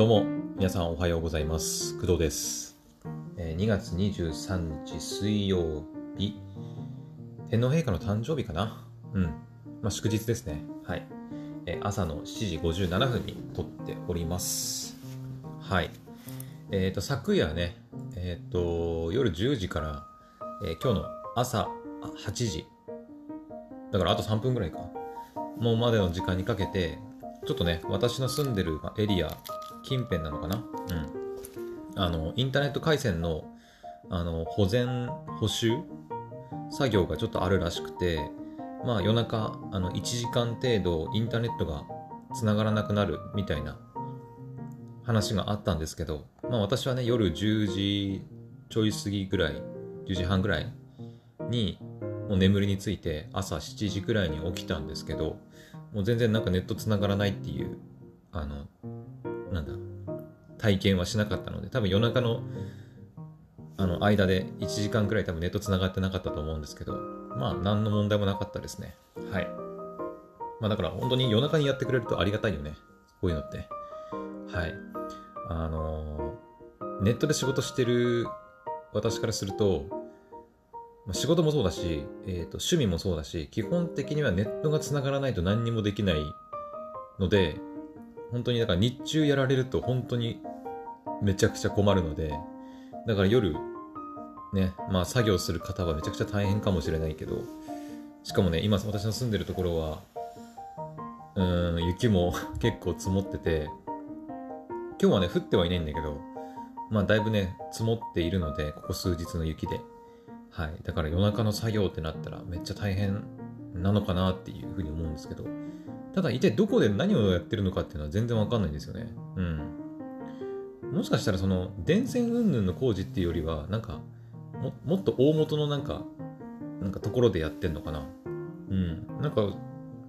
どうも、皆さんおはようございます。工藤です。えー2月23日水曜日、天皇陛下の誕生日かな？うん。まあ、祝日ですね。はい。えー朝の7時57分に撮っております。はい。えっ、と、昨夜ね、えっ、と、夜10時から、えー今日の朝8時、だからあと3分ぐらいか。もうまでの時間にかけて、ちょっとね、私の住んでるまあエリア、近辺なのかな？うん。あの、インターネット回線の、あの、保全、補修作業がちょっとあるらしくて、まあ夜中、あの、1時間程度インターネットが繋がらなくなるみたいな話があったんですけど、まあ私はね、夜10時ちょい過ぎぐらい、10時半ぐらいに、もう眠りについて朝7時ぐらいに起きたんですけど、もう全然なんかネット繋がらないっていう、あの、なんだ、体験はしなかったので、多分夜中の、あの、間で1時間くらい多分ネット繋がってなかったと思うんですけど、まあ、何の問題もなかったですね。はい。まあ、だから本当に夜中にやってくれるとありがたいよね。こういうのって。はい。あのーネットで仕事してる私からすると、まあ仕事もそうだし、えーと、趣味もそうだし、基本的にはネットが繋がらないと何にもできないので、本当にだから日中やられると本当にめちゃくちゃ困るので、だから夜、ね、まあ作業する方はめちゃくちゃ大変かもしれないけど、しかもね、今私の住んでるところは、うーん、雪も 結構積もってて、今日はね、降ってはいないんだけど、まあだいぶね、積もっているので、ここ数日の雪で。はい。だから夜中の作業ってなったらめっちゃ大変なのかなっていうふうに思うんですけど、ただ一体どこで何をやってるのかっていうのは全然わかんないんですよね。うん。もしかしたらその電線云々の工事っていうよりは、なんかも、もっと大元のなんか、なんかところでやってんのかな。うん。なんか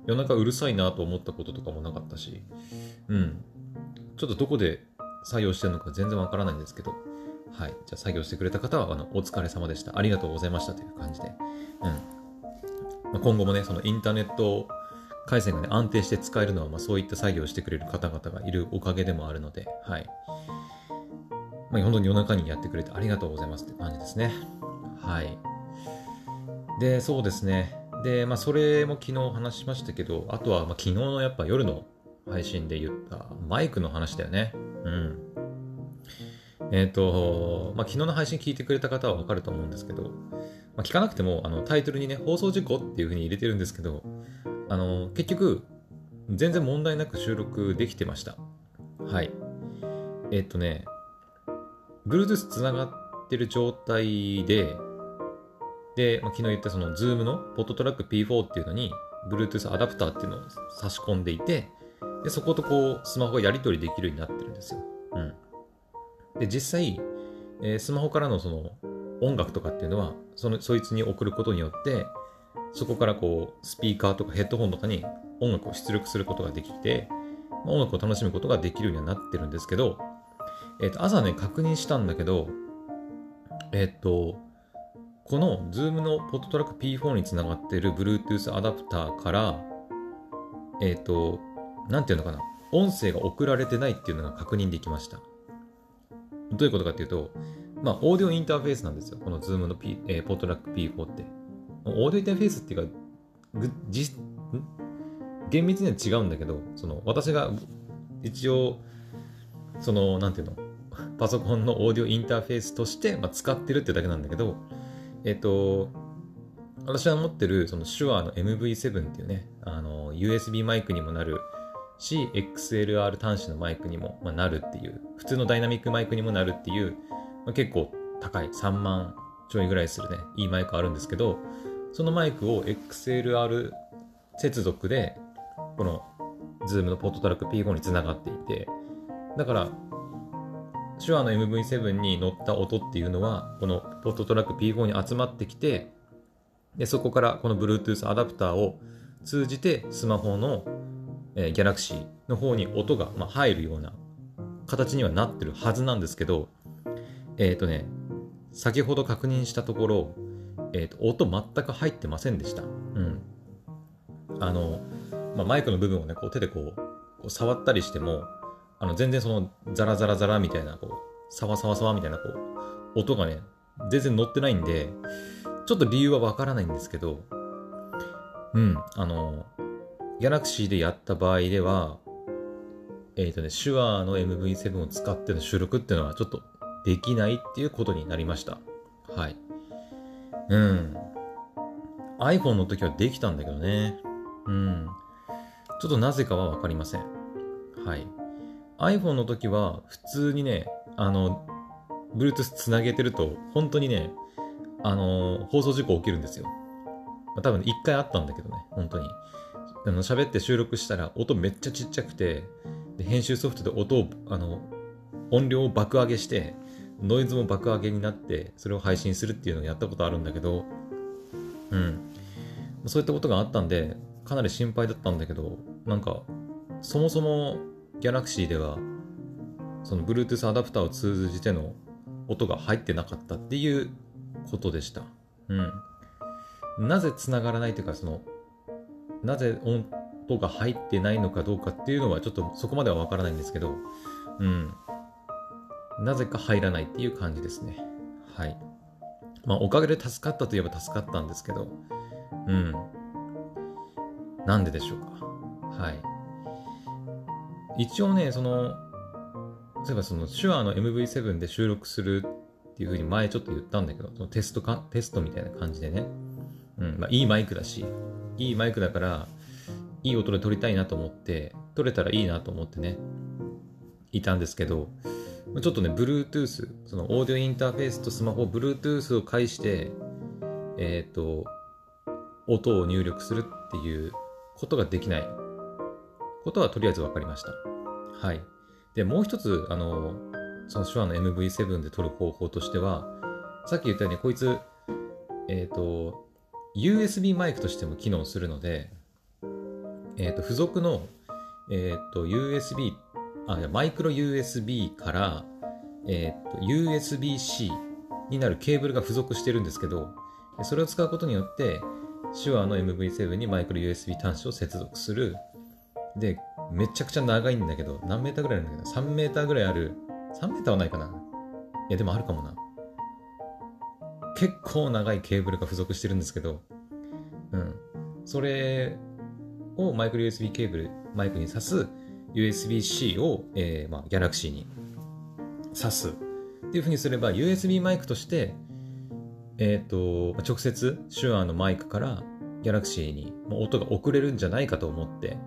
夜中うるさいなと思ったこととかもなかったし、うん。ちょっとどこで作業してるのか全然わからないんですけど、はい。じゃあ作業してくれた方は、あの、お疲れ様でした。ありがとうございましたという感じで。うん。今後もね、そのインターネット回線がね、安定して使えるのは、まあそういった作業をしてくれる方々がいるおかげでもあるので、はい。まあ本当に夜中にやってくれてありがとうございますって感じですね。はい。で、そうですね。で、まあそれも昨日話しましたけど、あとは、まあ昨日のやっぱ夜の配信で言ったマイクの話だよね。うん。えっ、と、まあ、昨日の配信聞いてくれた方はわかると思うんですけど、まあ、聞かなくても、あの、タイトルにね、放送事故っていう風に入れてるんですけど、あの、結局、全然問題なく収録できてました。はい。えっ、とね、Bluetooth つながってる状態で、で、まあ、昨日言ったその Zoom の PodTrack P4 っていうのに Bluetooth アダプターっていうのを差し込んでいて、で、そことこう、スマホがやり取りできるようになってるんですよ。うん。で、実際、えースマホからのその音楽とかっていうのは、その、そいつに送ることによって、そこからこう、スピーカーとかヘッドホンとかに音楽を出力することができて、まあ、音楽を楽しむことができるようにはなってるんですけど、えっ、と、朝ね、確認したんだけど、えっ、と、この Zoom の PodTrack P4 につながっている Bluetooth アダプターから、えっ、と、なんていうのかな、音声が送られてないっていうのが確認できました。どういうことかっていうと、まあ、オーディオインターフェースなんですよ。この Zoom の、P えー、ポットラック P4 って。オーディオインターフェースっていうか、ぐじん？厳密には違うんだけど、その、私が一応、その、なんていうの、パソコンのオーディオインターフェースとして、まあ、使ってるってだけなんだけど、えっ、と、私が持ってる、その、手話の MV7 っていうね、あの、USB マイクにもなるし、XLR 端子のマイクにも、まあ、なるっていう、普通のダイナミックマイクにもなるっていう、まあ、結構高い、3万ちょいぐらいするね、いいマイクあるんですけど、そのマイクを XLR 接続で、この Zoom のポットトラック P5 につながっていて、だから、手話の MV7 に乗った音っていうのは、このポットトラック P5 に集まってきて、で、そこからこの Bluetooth アダプターを通じてスマホの、えー、Galaxy の方に音が、まあ、入るような形にはなってるはずなんですけど、えっ、とね、先ほど確認したところ、えっ、と、音全く入ってませんでした。うん。あの、まあ、マイクの部分をね、こう手でこう、こう触ったりしても、あの、全然その、ザラザラザラみたいな、こう、サワサワサワみたいな、こう、音がね、全然乗ってないんで、ちょっと理由はわからないんですけど、うん、あの、ギャラクシーでやった場合では、えっ、ー、とね、手話の MV7 を使っての収録っていうのはちょっとできないっていうことになりました。はい。うん。iPhone の時はできたんだけどね。うん。ちょっとなぜかはわかりません。はい。iPhone の時は普通にね、あの、Bluetooth つなげてると、本当にね、あの、放送事故起きるんですよ。まあ、多分一回あったんだけどね、本当に。あの、喋って収録したら音めっちゃちっちゃくて、で編集ソフトで音を、あの、音量を爆上げして、ノイズも爆上げになって、それを配信するっていうのをやったことあるんだけど、うん。そういったことがあったんで、かなり心配だったんだけど、なんか、そもそも Galaxy では、その Bluetooth アダプターを通じての音が入ってなかったっていうことでした。うん。なぜ繋がらないというか、その、なぜ音が入ってないのかどうかっていうのはちょっとそこまではわからないんですけど、うん。なぜか入らないっていう感じですね。はい。まあ、おかげで助かったといえば助かったんですけど、うん。なんででしょうか。はい。一応ね、その、例えばその手話の MV7 で収録するっていうふうに前ちょっと言ったんだけど、そのテストか、テストみたいな感じでね。うん、まあいいマイクだし、いいマイクだから、いい音で撮りたいなと思って、撮れたらいいなと思ってね、いたんですけど、ちょっとね、Bluetooth、そのオーディオインターフェースとスマホ、Bluetooth を介して、えっ、ー、と、音を入力するっていうことができないことはとりあえず分かりました。はい。で、もう一つ、あの、その手話の MV7 で撮る方法としては、さっき言ったように、こいつ、えっ、ー、と、USB マイクとしても機能するので、えっ、ー、と、付属の、えっ、と、USB あ、マイクロ USB から、えー、っと、USB-C になるケーブルが付属してるんですけど、それを使うことによって、手話の MV7 にマイクロ USB 端子を接続する。で、めちゃくちゃ長いんだけど、何メーターぐらいあるんだけど、3メーターぐらいある。3メーターはないかないや、でもあるかもな。結構長いケーブルが付属してるんですけど、うん。それをマイクロ USB ケーブル、マイクに挿す USB-C を、えー、まあ、Galaxy に挿すっていうふうにすれば USB マイクとして、えっ、ー、と、直接手話のマイクから Galaxy に音が送れるんじゃないかと思って、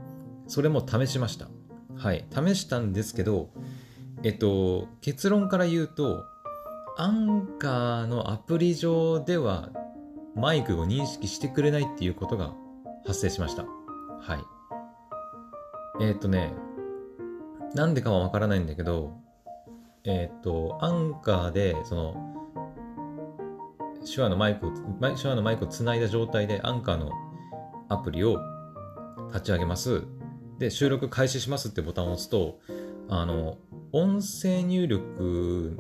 それも試しました。はい。試したんですけど、えっと、結論から言うと、アンカーのアプリ上ではマイクを認識してくれないっていうことが発生しました。はい。えっとね、なんでかはわからないんだけど、えっ、ー、と、アンカーで、その、手話のマイクを、手話のマイクをつないだ状態でアンカーのアプリを立ち上げます。で、収録開始しますってボタンを押すと、あの、音声入力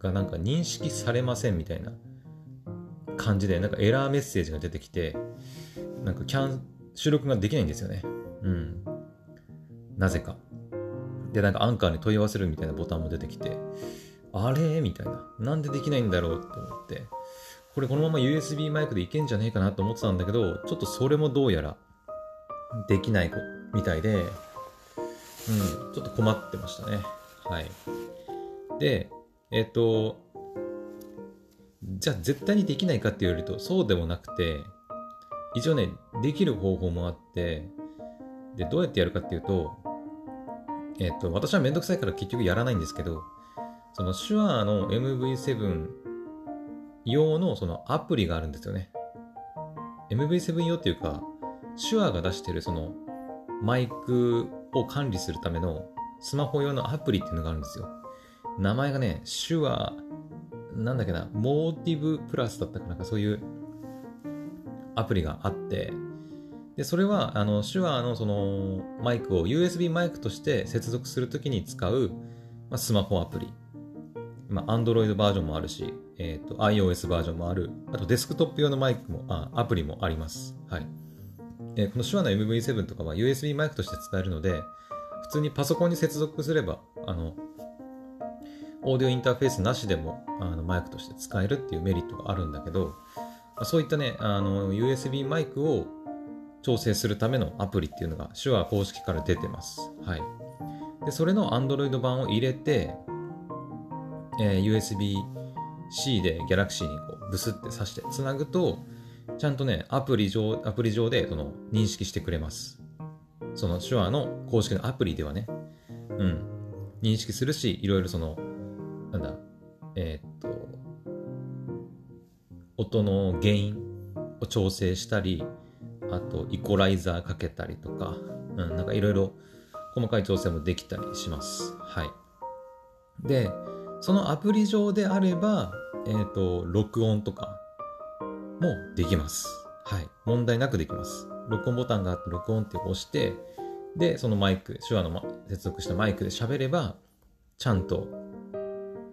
がなんか認識されませんみたいな感じで、なんかエラーメッセージが出てきて、なんかキャン、収録ができないんですよね。うん。なぜか。で、なんかアンカーに問い合わせるみたいなボタンも出てきて、あれ？みたいな。なんでできないんだろうと思って、これこのまま USB マイクでいけんじゃねえかなと思ってたんだけど、ちょっとそれもどうやらできないみたいで、うん、ちょっと困ってましたね。はい。で、えっ、と、じゃあ絶対にできないかって言われるとそうでもなくて、一応ね、できる方法もあって、で、どうやってやるかっていうと、えっ、と、私はめんどくさいから結局やらないんですけど、その手話の MV7 用のそのアプリがあるんですよね。MV7 用っていうか、手話が出してるそのマイクを管理するためのスマホ用のアプリっていうのがあるんですよ。名前がね、手話、なんだっけな、モーティブプラスだったかなんかそういうアプリがあって、で、それは、あの、手話のそのマイクを USB マイクとして接続するときに使う、まあ、スマホアプリ。まあ、Android バージョンもあるし、えっ、ー、と、iOS バージョンもある。あと、デスクトップ用のマイクも、あ、アプリもあります。はい。えー、この手話の MV7 とかは USB マイクとして使えるので、普通にパソコンに接続すれば、あの、オーディオインターフェースなしでもあのマイクとして使えるっていうメリットがあるんだけど、そういったね、あの、USB マイクを調整するためのアプリっていうのが手話公式から出てます。はい。で、それの Android 版を入れて、えー、USB-C で Galaxy にこうブスって挿してつなぐと、ちゃんとね、アプリ上、アプリ上でその認識してくれます。その手話の公式のアプリではね、うん、認識するし、いろいろその、なんだ、えー、っと、音の原因を調整したり、あと、イコライザーかけたりとか、うん、なんかいろいろ細かい調整もできたりします。はい。で、そのアプリ上であれば、えっ、ー、と、録音とかもできます。はい。問題なくできます。録音ボタンがあって、録音って押して、で、そのマイク、手話の接続したマイクで喋れば、ちゃんと、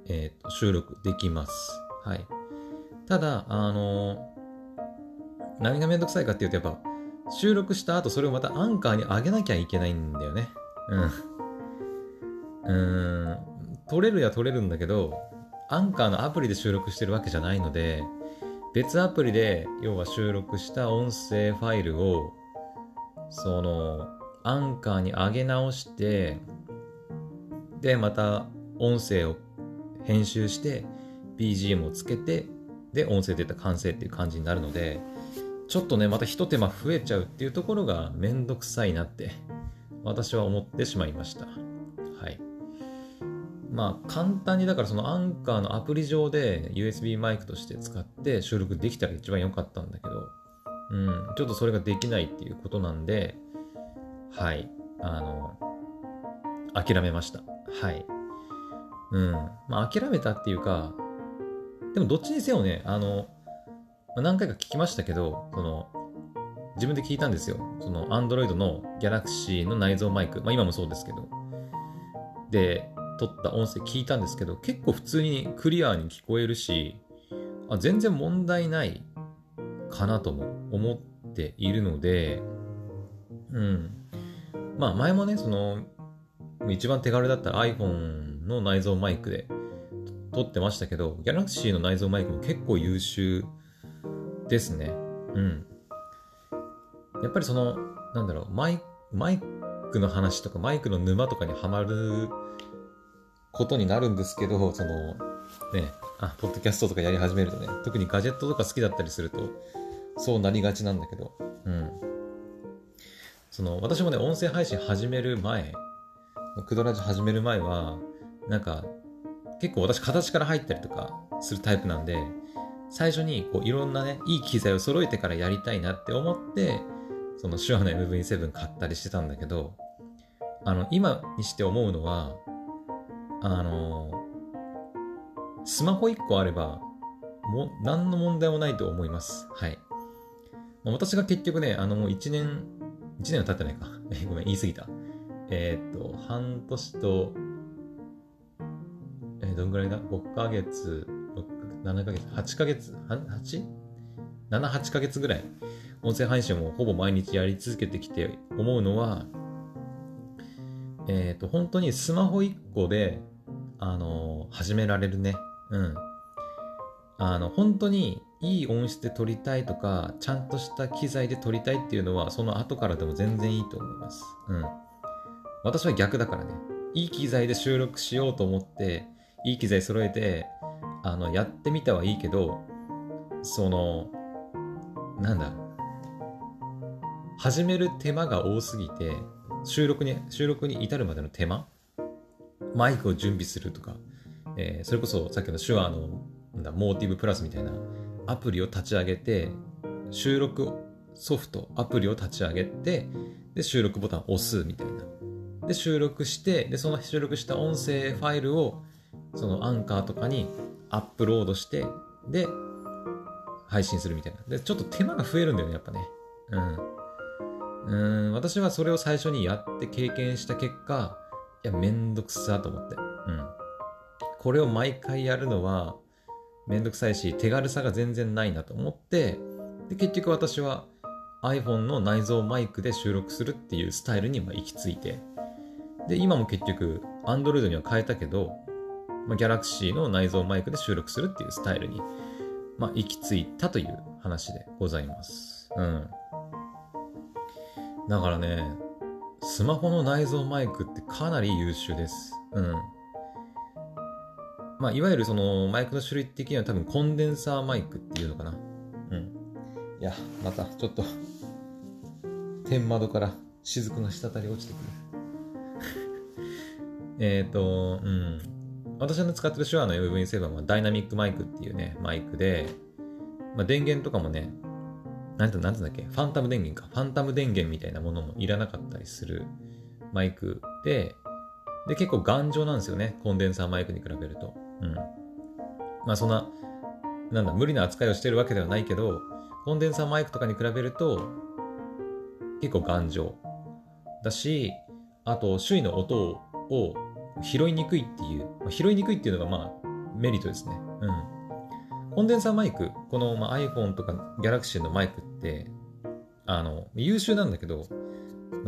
えっ、ー、と、収録できます。はい。ただ、あの、何がめんどくさいかっていうと、やっぱ、収録した後、それをまたアンカーに上げなきゃいけないんだよね。うん。うん。撮れるや撮れるんだけど、アンカーのアプリで収録してるわけじゃないので、別アプリで、要は収録した音声ファイルを、その、アンカーに上げ直して、で、また音声を編集して、BGM をつけて、で、音声データ完成っていう感じになるので、ちょっとね、また一手間増えちゃうっていうところがめんどくさいなって、私は思ってしまいました。はい。まあ、簡単にだからそのアンカーのアプリ上で USB マイクとして使って収録できたら一番良かったんだけど、うん、ちょっとそれができないっていうことなんで、はい、あの、諦めました。はい。うん。まあ、諦めたっていうか、でもどっちにせよね、あの、まあ、何回か聞きましたけど、その、自分で聞いたんですよ。その、Android の Galaxy の内蔵マイク。まあ今もそうですけど。で、撮った音声聞いたんですけど、結構普通にクリアに聞こえるし、あ全然問題ないかなとも思っているので、うん。まあ前もね、その、一番手軽だったら iPhone の内蔵マイクで撮ってましたけど、Galaxy の内蔵マイクも結構優秀ですね。うん。やっぱりその、なんだろう、マイマイクの話とか、マイクの沼とかにはまることになるんですけど、その、ね、あ、ポッドキャストとかやり始めるとね、特にガジェットとか好きだったりすると、そうなりがちなんだけど、うん。その、私もね、音声配信始める前、クドラジ始める前は、なんか、結構私形から入ったりとかするタイプなんで、最初にこういろんなね、いい機材を揃えてからやりたいなって思って、その手話の MV7 買ったりしてたんだけど、あの、今にして思うのは、あの、スマホ1個あれば、も何の問題もないと思います。はい。私が結局ね、あの、もう1年、1年は経ってないか。え、ごめん、言い過ぎた。えー、っと、半年と、えー、どんぐらいだ ?5 ヶ月、7ヶ月、8ヶ月、8?7、8ヶ月ぐらい、音声配信をほぼ毎日やり続けてきて思うのは、えっ、ー、と、本当にスマホ1個で、あのー、始められるね。うん。あの、本当にいい音質で撮りたいとか、ちゃんとした機材で撮りたいっていうのは、その後からでも全然いいと思います。うん。私は逆だからね。いい機材で収録しようと思って、いい機材揃えて、あの、やってみたはいいけど、その、なんだ、始める手間が多すぎて、収録に、収録に至るまでの手間マイクを準備するとか、えー、それこそさっきの手話の、なんだ、モーティブプラスみたいなアプリを立ち上げて、収録ソフト、アプリを立ち上げて、で、収録ボタンを押すみたいな。で、収録して、で、その収録した音声ファイルを、そのアンカーとかにアップロードして、で、配信するみたいな。で、ちょっと手間が増えるんだよね、やっぱね。うん。うん、私はそれを最初にやって経験した結果、いや、めんどくさと思って。うん。これを毎回やるのは、めんどくさいし、手軽さが全然ないなと思って、で、結局私は iPhone の内蔵マイクで収録するっていうスタイルに行き着いて、で、今も結局、Android には変えたけど、まあ、Galaxy の内蔵マイクで収録するっていうスタイルに、まあ、行き着いたという話でございます。うん。だからね、スマホの内蔵マイクってかなり優秀です。うん。まあ、いわゆるそのマイクの種類的には多分コンデンサーマイクっていうのかな。うん。いや、またちょっと天窓から雫が滴り落ちてくる えっと、うん。私の使ってる手話の MV7 はダイナミックマイクっていうね、マイクで、まあ、電源とかもね、なんて、なんてんだっけ、ファンタム電源か。ファンタム電源みたいなものもいらなかったりするマイクで、で、結構頑丈なんですよね。コンデンサーマイクに比べると。うん。まあそんな、なんだ、無理な扱いをしてるわけではないけど、コンデンサーマイクとかに比べると、結構頑丈だし、あと、周囲の音を拾いにくいっていう、まあ、拾いにくいっていうのがまあメリットですね。うん。コンデンサーマイク、この、まあ、iPhone とか Galaxy のマイクって、あの、優秀なんだけど、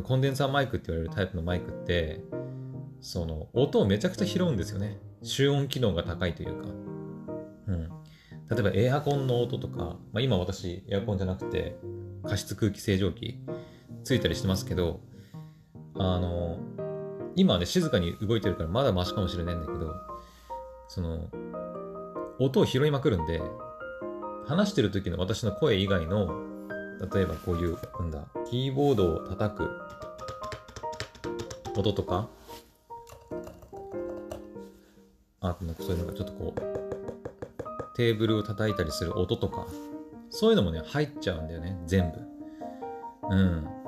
コンデンサーマイクって言われるタイプのマイクって、その、音をめちゃくちゃ拾うんですよね。集音機能が高いというか。うん。例えばエアコンの音とか、まあ、今私エアコンじゃなくて加湿空気清浄機ついたりしてますけど、あの、今はね、静かに動いてるからまだマシかもしれないんだけど、その、音を拾いまくるんで、話してる時の私の声以外の、例えばこういう、なんだ、キーボードを叩く音とか、あなんかそういうのがちょっとこう、テーブルを叩いたりする音とか、そういうのもね、入っちゃうんだよね、全部。うん。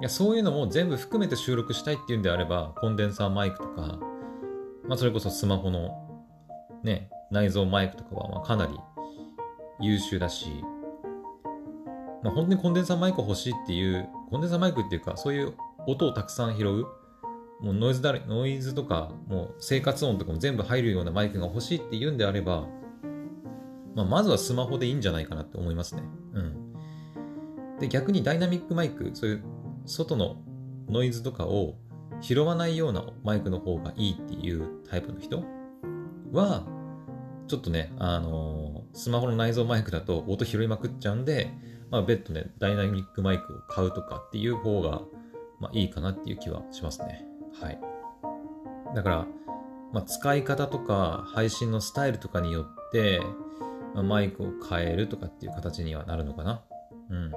いや、そういうのも全部含めて収録したいっていうんであれば、コンデンサーマイクとか、まあ、それこそスマホの、ね、内蔵マイクとかは、ま、かなり優秀だし、まあ、本当にコンデンサーマイク欲しいっていう、コンデンサーマイクっていうか、そういう音をたくさん拾う、もうノイズだノイズとか、もう生活音とかも全部入るようなマイクが欲しいっていうんであれば、まあ、まずはスマホでいいんじゃないかなって思いますね。うん。で、逆にダイナミックマイク、そういう外のノイズとかを拾わないようなマイクの方がいいっていうタイプの人は、ちょっとね、あのー、スマホの内蔵マイクだと音拾いまくっちゃうんで、まあ、別途ね、ダイナミックマイクを買うとかっていう方が、まあ、いいかなっていう気はしますね。はい。だから、まあ、使い方とか配信のスタイルとかによって、まあ、マイクを変えるとかっていう形にはなるのかな。うん。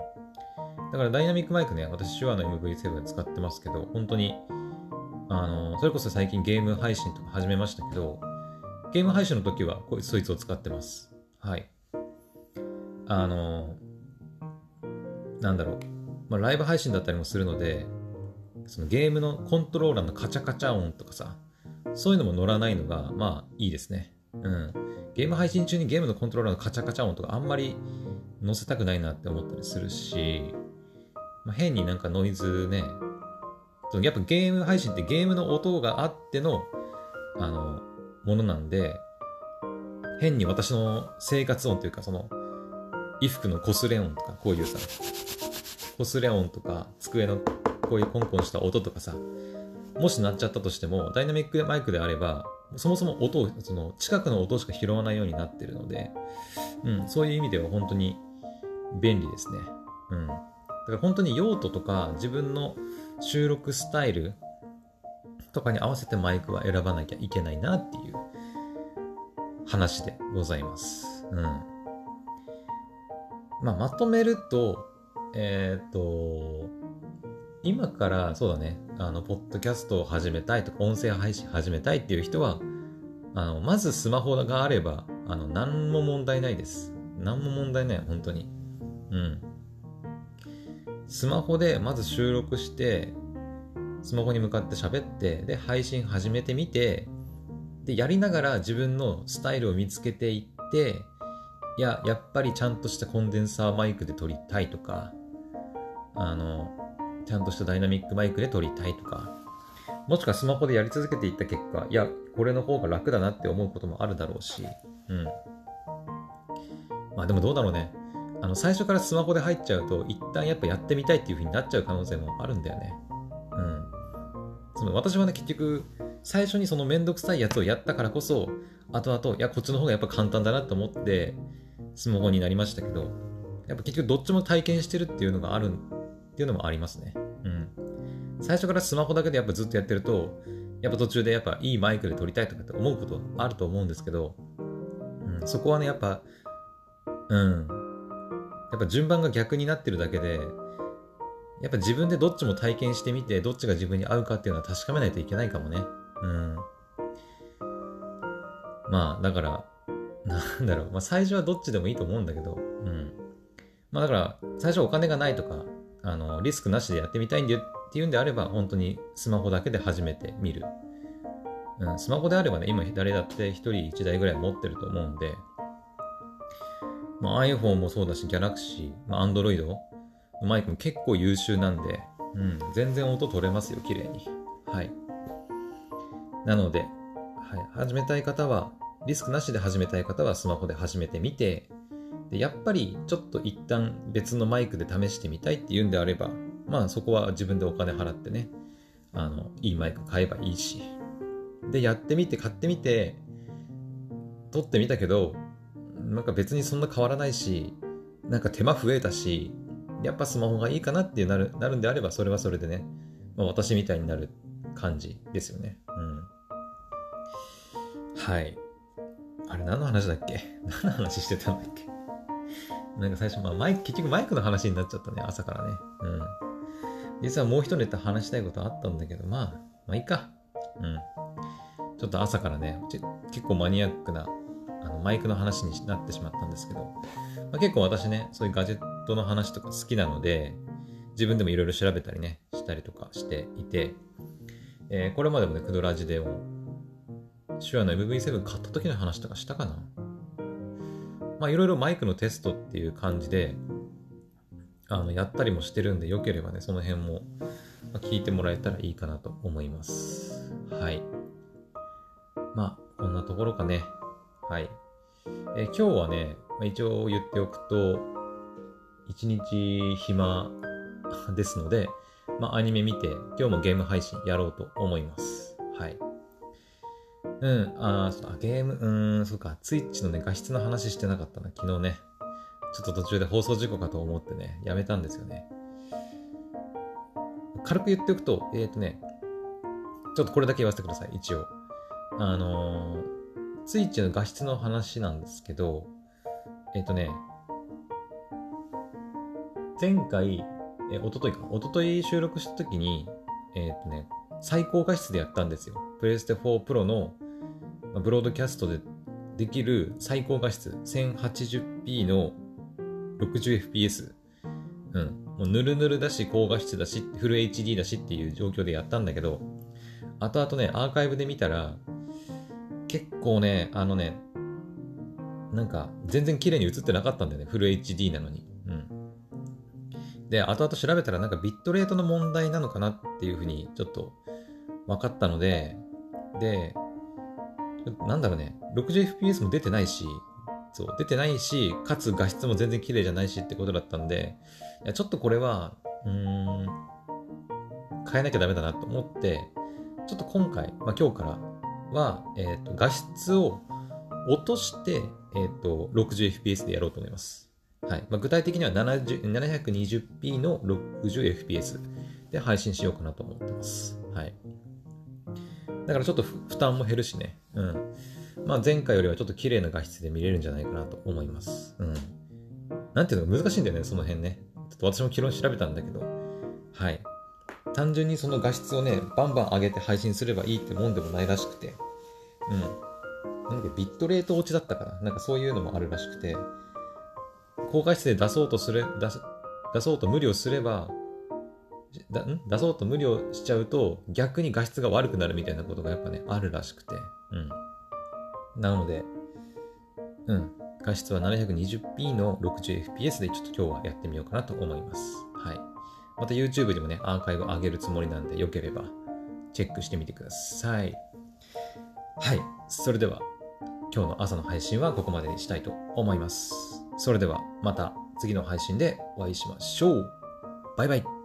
だからダイナミックマイクね、私手話の MV7 使ってますけど、本当に、あの、それこそ最近ゲーム配信とか始めましたけど、ゲーム配信の時はこそいつを使ってます。はい。あの、なんだろう。まあ、ライブ配信だったりもするので、そのゲームのコントローラーのカチャカチャ音とかさ、そういうのも乗らないのが、まあいいですね。うん。ゲーム配信中にゲームのコントローラーのカチャカチャ音とかあんまり載せたくないなって思ったりするし、まあ、変になんかノイズね、やっぱゲーム配信ってゲームの音があっての、あの、ものなんで、変に私の生活音というか、その、衣服の擦れ音とか、こういうさ、擦れ音とか、机のこういうコンコンした音とかさ、もし鳴っちゃったとしても、ダイナミックマイクであれば、そもそも音を、その近くの音しか拾わないようになってるので、うん、そういう意味では本当に便利ですね。うん。だから本当に用途とか自分の収録スタイルとかに合わせてマイクは選ばなきゃいけないなっていう話でございます。うん。まあ、まとめると、えっ、ー、と、今から、そうだね、あの、ポッドキャストを始めたいとか、音声配信始めたいっていう人は、あの、まずスマホがあれば、あの、何も問題ないです。何も問題ない、本当に。うん。スマホでまず収録して、スマホに向かって喋って、で、配信始めてみて、で、やりながら自分のスタイルを見つけていって、いや、やっぱりちゃんとしたコンデンサーマイクで撮りたいとか、あの、ちゃんとしたダイナミックマイクで撮りたいとか、もしくはスマホでやり続けていった結果、いや、これの方が楽だなって思うこともあるだろうし、うん。まあでもどうだろうね。あの、最初からスマホで入っちゃうと、一旦やっぱやってみたいっていう風になっちゃう可能性もあるんだよね。うん。その私はね、結局、最初にそのめんどくさいやつをやったからこそ、後々、いや、こっちの方がやっぱ簡単だなと思って、スマホになりましたけど、やっぱ結局どっちも体験してるっていうのがあるっていうのもありますね。うん。最初からスマホだけでやっぱずっとやってると、やっぱ途中でやっぱいいマイクで撮りたいとかって思うことあると思うんですけど、うん、そこはね、やっぱ、うん。やっぱ順番が逆になってるだけで、やっぱ自分でどっちも体験してみて、どっちが自分に合うかっていうのは確かめないといけないかもね。うん。まあ、だから、なんだろう。まあ、最初はどっちでもいいと思うんだけど、うん。まあ、だから、最初お金がないとか、あの、リスクなしでやってみたいんだよっていうんであれば、本当にスマホだけで初めて見る。うん、スマホであればね、今誰だって1人1台ぐらい持ってると思うんで、まあ、iPhone もそうだし、Galaxy、まあ、Android のマイクも結構優秀なんで、うん、全然音取れますよ、綺麗に。はい。なので、はい、始めたい方は、リスクなしで始めたい方はスマホで始めてみて、でやっぱりちょっと一旦別のマイクで試してみたいっていうんであれば、まあそこは自分でお金払ってね、あの、いいマイク買えばいいし。で、やってみて、買ってみて、撮ってみたけど、なんか別にそんな変わらないし、なんか手間増えたし、やっぱスマホがいいかなってなるなるんであれば、それはそれでね、まあ、私みたいになる感じですよね。うん。はい。あれ何の話だっけ？何の話してたんだっけ？なんか最初、まあマイク、結局マイクの話になっちゃったね、朝からね。うん。実はもう一ネタ話したいことあったんだけど、まあ、まあいいか。うん。ちょっと朝からね、結構マニアックなあのマイクの話になってしまったんですけど、まあ、結構私ね、そういうガジェットの話とか好きなので、自分でもいろいろ調べたりね、したりとかしていて、えー、これまでもね、クドラジでも、手話の MV7 買った時の話とかしたかなまあいろいろマイクのテストっていう感じで、あの、やったりもしてるんで、よければね、その辺も聞いてもらえたらいいかなと思います。はい。まあ、こんなところかね。はい。え今日はね、まあ、一応言っておくと、一日暇 ですので、まあ、アニメ見て、今日もゲーム配信やろうと思います。はい。うん、ああ、ゲーム、うん、そうか、ツイッチのね、画質の話してなかったな、昨日ね。ちょっと途中で放送事故かと思ってね、やめたんですよね。軽く言っておくと、えっ、ー、とね、ちょっとこれだけ言わせてください、一応。あのー、ツイッチの画質の話なんですけど、えっ、とね、前回、え、おとといか、おととい収録した時に、えっ、とね、最高画質でやったんですよ。プレステ4 Pro のブロードキャストでできる最高画質 1080p の 60fps。うん。もうぬるぬるだし、高画質だし、フル HD だしっていう状況でやったんだけど、後々ね、アーカイブで見たら、結構ね、あのね、なんか全然綺麗に映ってなかったんだよね。フル HD なのに。うん。で、後々調べたらなんかビットレートの問題なのかなっていうふうにちょっと分かったので、で、なんだろうね、60fps も出てないし、そう、出てないし、かつ画質も全然綺麗じゃないしってことだったんで、いやちょっとこれは、うーん、変えなきゃダメだなと思って、ちょっと今回、まあ今日からは、えーと、画質を落として、えーと、60fps でやろうと思います。はいまあ、具体的には 720p の 60fps で配信しようかなと思ってます。はい。だからちょっと負担も減るしね。うん。まあ前回よりはちょっと綺麗な画質で見れるんじゃないかなと思います。うん。なんていうの難しいんだよね、その辺ね。ちょっと私も昨日調べたんだけど。はい。単純にその画質をね、バンバン上げて配信すればいいってもんでもないらしくて。うん。なんでビットレート落ちだったかななんかそういうのもあるらしくて、高画質で出そうとすれ、出出そうと無理をすれば、だん？出そうと無理をしちゃうと逆に画質が悪くなるみたいなことがやっぱね、あるらしくて。うん。なので、うん。画質は 720p の 60fps でちょっと今日はやってみようかなと思います。また YouTube でもね、アーカイブ上げるつもりなんで、よければチェックしてみてください。はい。それでは、今日の朝の配信はここまでにしたいと思います。それでは、また次の配信でお会いしましょう。バイバイ。